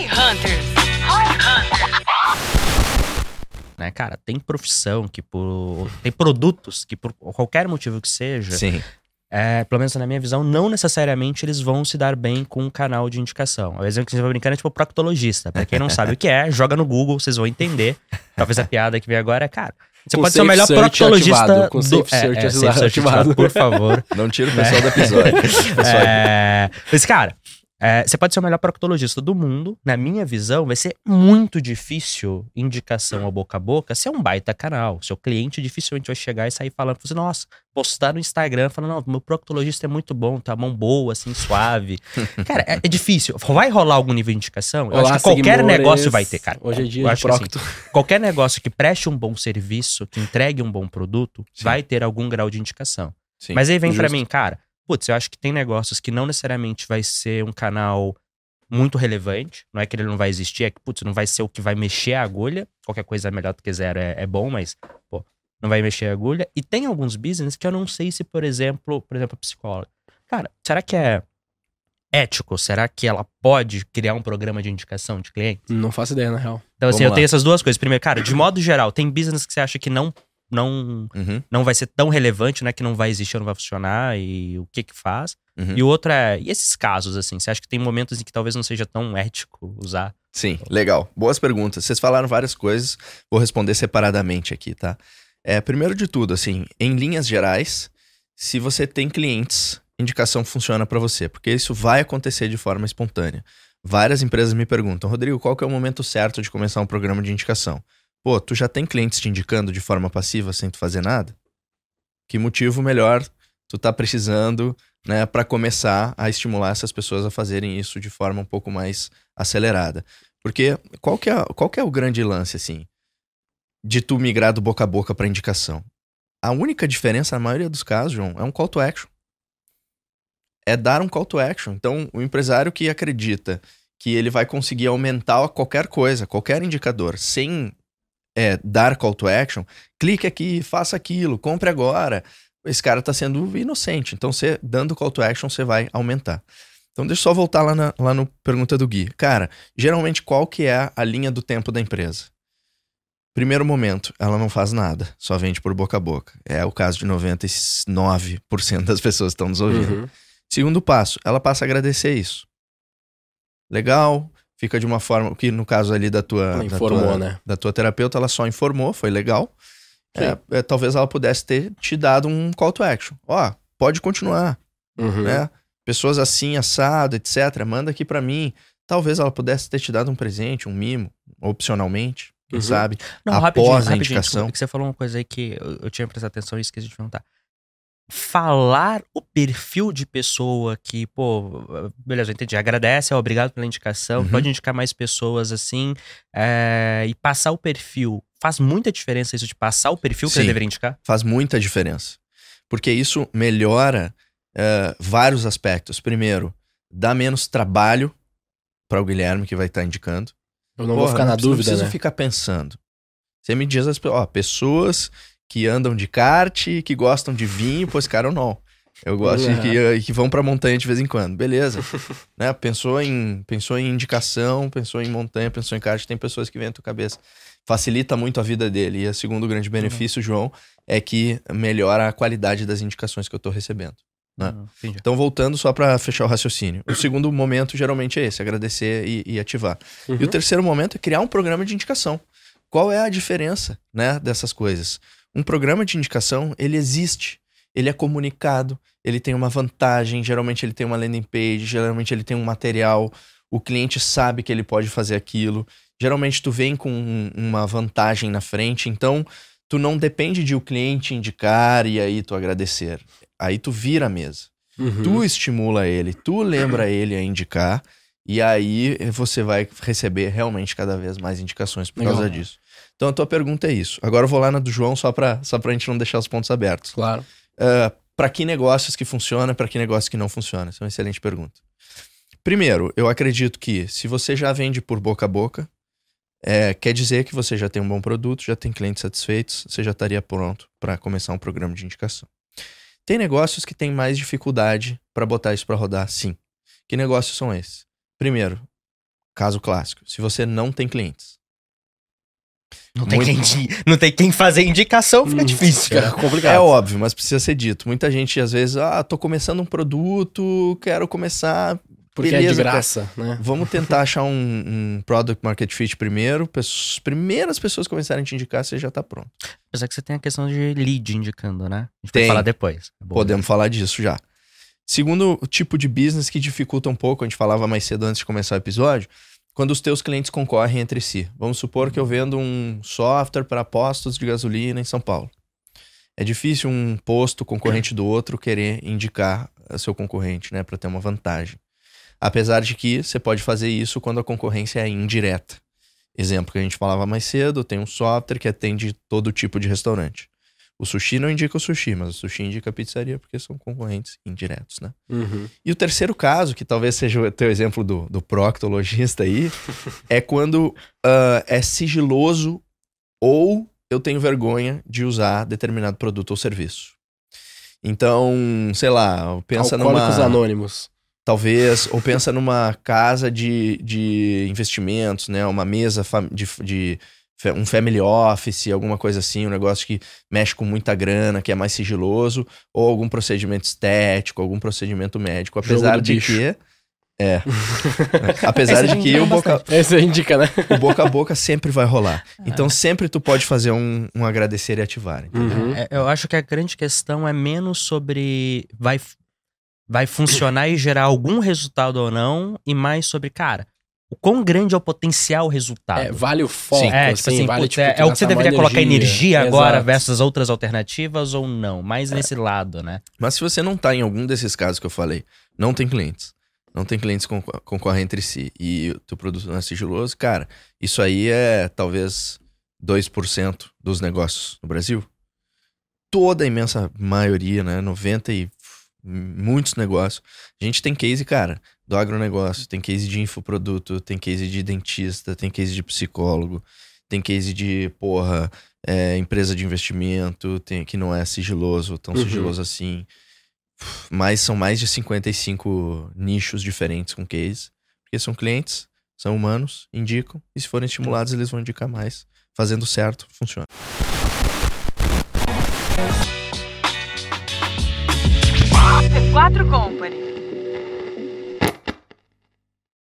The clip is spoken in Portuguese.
Roy Hunters. Roy Hunters. Né, cara, tem profissão que por. Tem produtos que por qualquer motivo que seja, Sim. é, pelo menos na minha visão, não necessariamente eles vão se dar bem com um canal de indicação. O exemplo que você vai brincando é tipo proctologista. Pra quem não sabe o que é, joga no Google, vocês vão entender. Talvez a piada que vem agora é, cara. Você Com pode ser o melhor proctologista ativado, com do Safe é, Search é, ativado. Safe Search ativado, por favor. Não tira o pessoal do episódio. Pessoal, É, mas, cara, é, você pode ser o melhor proctologista do mundo. Na minha visão, vai ser muito difícil indicação ao boca a boca ser um baita canal. Seu cliente dificilmente vai chegar e sair falando você, nossa, postar no Instagram, falando, não, meu proctologista é muito bom, tá mão boa, assim, suave. cara, é, é difícil. Vai rolar algum nível de indicação? Eu Olá, acho que qualquer negócio vai ter, cara. Hoje é dia Eu de acho que, assim, procto. qualquer negócio que preste um bom serviço, que entregue um bom produto, Sim. vai ter algum grau de indicação. Sim, Mas aí vem pra justo. mim, cara, putz, eu acho que tem negócios que não necessariamente vai ser um canal muito relevante. Não é que ele não vai existir, é que, putz, não vai ser o que vai mexer a agulha. Qualquer coisa melhor do que zero é, é bom, mas, pô, não vai mexer a agulha. E tem alguns business que eu não sei se, por exemplo, por exemplo, a psicóloga. Cara, será que é ético? Será que ela pode criar um programa de indicação de cliente? Não faço ideia, na real. Então, assim, Vamos eu lá. tenho essas duas coisas. Primeiro, cara, de modo geral, tem business que você acha que não, não, Uhum, não vai ser tão relevante, né? Que não vai existir ou não vai funcionar e o que que faz. uhum. E o outro é, e esses casos, assim? Você acha que tem momentos em que talvez não seja tão ético usar? Sim, legal. Boas perguntas. Vocês falaram várias coisas, vou responder separadamente aqui, tá? É, primeiro de tudo, assim, em linhas gerais, se você tem clientes, indicação funciona pra você, porque isso vai acontecer de forma espontânea. Várias empresas me perguntam, Rodrigo, qual que é o momento certo de começar um programa de indicação? Pô, tu já tem clientes te indicando de forma passiva sem tu fazer nada? Que motivo melhor tu tá precisando, né, para começar a estimular essas pessoas a fazerem isso de forma um pouco mais acelerada? Porque qual que é, qual que é o grande lance, assim, de tu migrar do boca a boca para indicação? A única diferença, na maioria dos casos, João, é um call to action. É dar um call to action. Então, o empresário que acredita que ele vai conseguir aumentar qualquer coisa, qualquer indicador, sem é, dar call to action, clique aqui, faça aquilo, compre agora. Esse cara tá sendo inocente. Então, você dando call to action, você vai aumentar. Então, deixa eu só voltar lá, na, lá no pergunta do Gui. Cara, geralmente, qual que é a linha do tempo da empresa? Primeiro momento, ela não faz nada, só vende por boca a boca. É o caso de 99% das pessoas que estão nos ouvindo. Uhum. Segundo passo, ela passa a agradecer isso. Legal, fica de uma forma que no caso ali da tua, Ela da informou, tua, né? da tua terapeuta, ela só informou, foi legal. É, é, talvez ela pudesse ter te dado um call to action. Ó, pode continuar, Uhum. né? Pessoas assim, assado, etc. Manda aqui pra mim. Talvez ela pudesse ter te dado um presente, um mimo, opcionalmente, quem Uhum. sabe. Não, Após rapidinho, a rapidinho, indicação. desculpa, que você falou uma coisa aí que eu, eu tinha prestado atenção e esqueci de perguntar. Falar o perfil de pessoa que, pô, beleza, eu entendi. Agradece, obrigado pela indicação. Uhum. Pode indicar mais pessoas assim. é, e passar o perfil. Faz muita diferença isso de passar o perfil que Sim. ele deveria indicar? faz muita diferença. Porque isso melhora eh, vários aspectos. Primeiro, dá menos trabalho para o Guilherme que vai estar indicando. Eu não vou Porra, ficar na Não dúvida, precisa né? ficar pensando. Você me diz, as, ó, pessoas que andam de kart, que gostam de vinho, pô, esse cara eu não. Eu gosto de Uhum. que, eh, que vão pra montanha de vez em quando. Beleza. né? Pensou em pensou em indicação, pensou em montanha, pensou em kart, tem pessoas que vêm à tua cabeça. Facilita muito a vida dele. E o segundo grande benefício, João, é que melhora a qualidade das indicações que eu tô recebendo. Né? Entendi. Então, voltando só pra fechar o raciocínio. O segundo momento geralmente é esse, agradecer e, e ativar. E o Uhum. terceiro momento é criar um programa de indicação. Qual é a diferença, né, dessas coisas? Um programa de indicação, ele existe, ele é comunicado, ele tem uma vantagem, geralmente ele tem uma landing page, geralmente ele tem um material, o cliente sabe que ele pode fazer aquilo. Geralmente tu vem com um- uma vantagem na frente, então tu não depende de o cliente indicar e aí tu agradecer. Aí tu vira a mesa. Uhum. Tu estimula ele, tu lembra ele a indicar, e aí você vai receber realmente cada vez mais indicações por Legal. causa disso. Então a tua pergunta é isso. Agora eu vou lá na do João só pra, só pra gente não deixar os pontos abertos. Claro. Uh, para que negócios que funciona, para que negócios que não funciona? Essa é uma excelente pergunta. Primeiro, eu acredito que se você já vende por boca a boca, é, quer dizer que você já tem um bom produto, já tem clientes satisfeitos, você já estaria pronto para começar um programa de indicação. Tem negócios que têm mais dificuldade para botar isso para rodar, sim. Que negócios são esses? Primeiro, caso clássico. Se você não tem clientes. Não tem, Muito- quem, não tem quem fazer indicação, fica Hum, difícil, É cara. complicado. É óbvio, mas precisa ser dito. Muita gente, às vezes, ah, tô começando um produto, quero começar. Porque é de beleza, graça, né? Vamos tentar achar um, um product market fit primeiro. As primeiras pessoas começarem a te indicar, você já tá pronto. Apesar que você tem a questão de lead indicando, né? A gente Tem. vai falar depois. É bom, Podemos falar disso já. Segundo o tipo de business que dificulta um pouco, a gente falava mais cedo antes de começar o episódio, quando os teus clientes concorrem entre si. Vamos supor que eu vendo um software para postos de gasolina em São Paulo. É difícil um posto concorrente do outro querer indicar a seu concorrente, né, para ter uma vantagem. Apesar de que você pode fazer isso quando a concorrência é indireta. Exemplo que a gente falava mais cedo, tem um software que atende todo tipo de restaurante. O sushi não indica o sushi, mas o sushi indica a pizzaria porque são concorrentes indiretos, né? Uhum. E o terceiro caso, que talvez seja o teu exemplo do, do proctologista aí, é quando ah, é sigiloso ou eu tenho vergonha de usar determinado produto ou serviço. Então, sei lá, pensa Alcoólicos numa... Anônimos. Talvez, ou pensa numa casa de, de investimentos, né? Uma mesa de, de um family office, alguma coisa assim, um negócio que mexe com muita grana, que é mais sigiloso, ou algum procedimento estético, algum procedimento médico. Apesar de bicho. que. É. Apesar de que o boca, Esse indica, né? o boca a boca sempre vai rolar. Então sempre tu pode fazer um, um agradecer e ativar. Uhum. É, eu acho que a grande questão é menos sobre vai, vai funcionar e gerar algum resultado ou não, e mais sobre, cara, o quão grande é o potencial resultado. É, vale o foco, Sim, é, tipo assim, assim, vale, putz, tipo, é, é o que você deveria mais colocar energia agora Exato. versus outras alternativas ou não. Mais nesse lado, né? Mas se você não tá em algum desses casos que eu falei, não tem clientes, não tem clientes que concor- concorrem entre si e o teu produto não é sigiloso, cara, isso aí é talvez 2% dos negócios no Brasil. Toda a imensa maioria, né, 90 e muitos negócios. A gente tem case, cara, do agronegócio, tem case de infoproduto, tem case de dentista, tem case de psicólogo, tem case de, porra, é, empresa de investimento, tem que não é sigiloso, tão Uhum. sigiloso assim. Mas são mais de 55 nichos diferentes com case. Porque são clientes, são humanos, indicam, e se forem estimulados, eles vão indicar mais. Fazendo certo, funciona. C4 Company.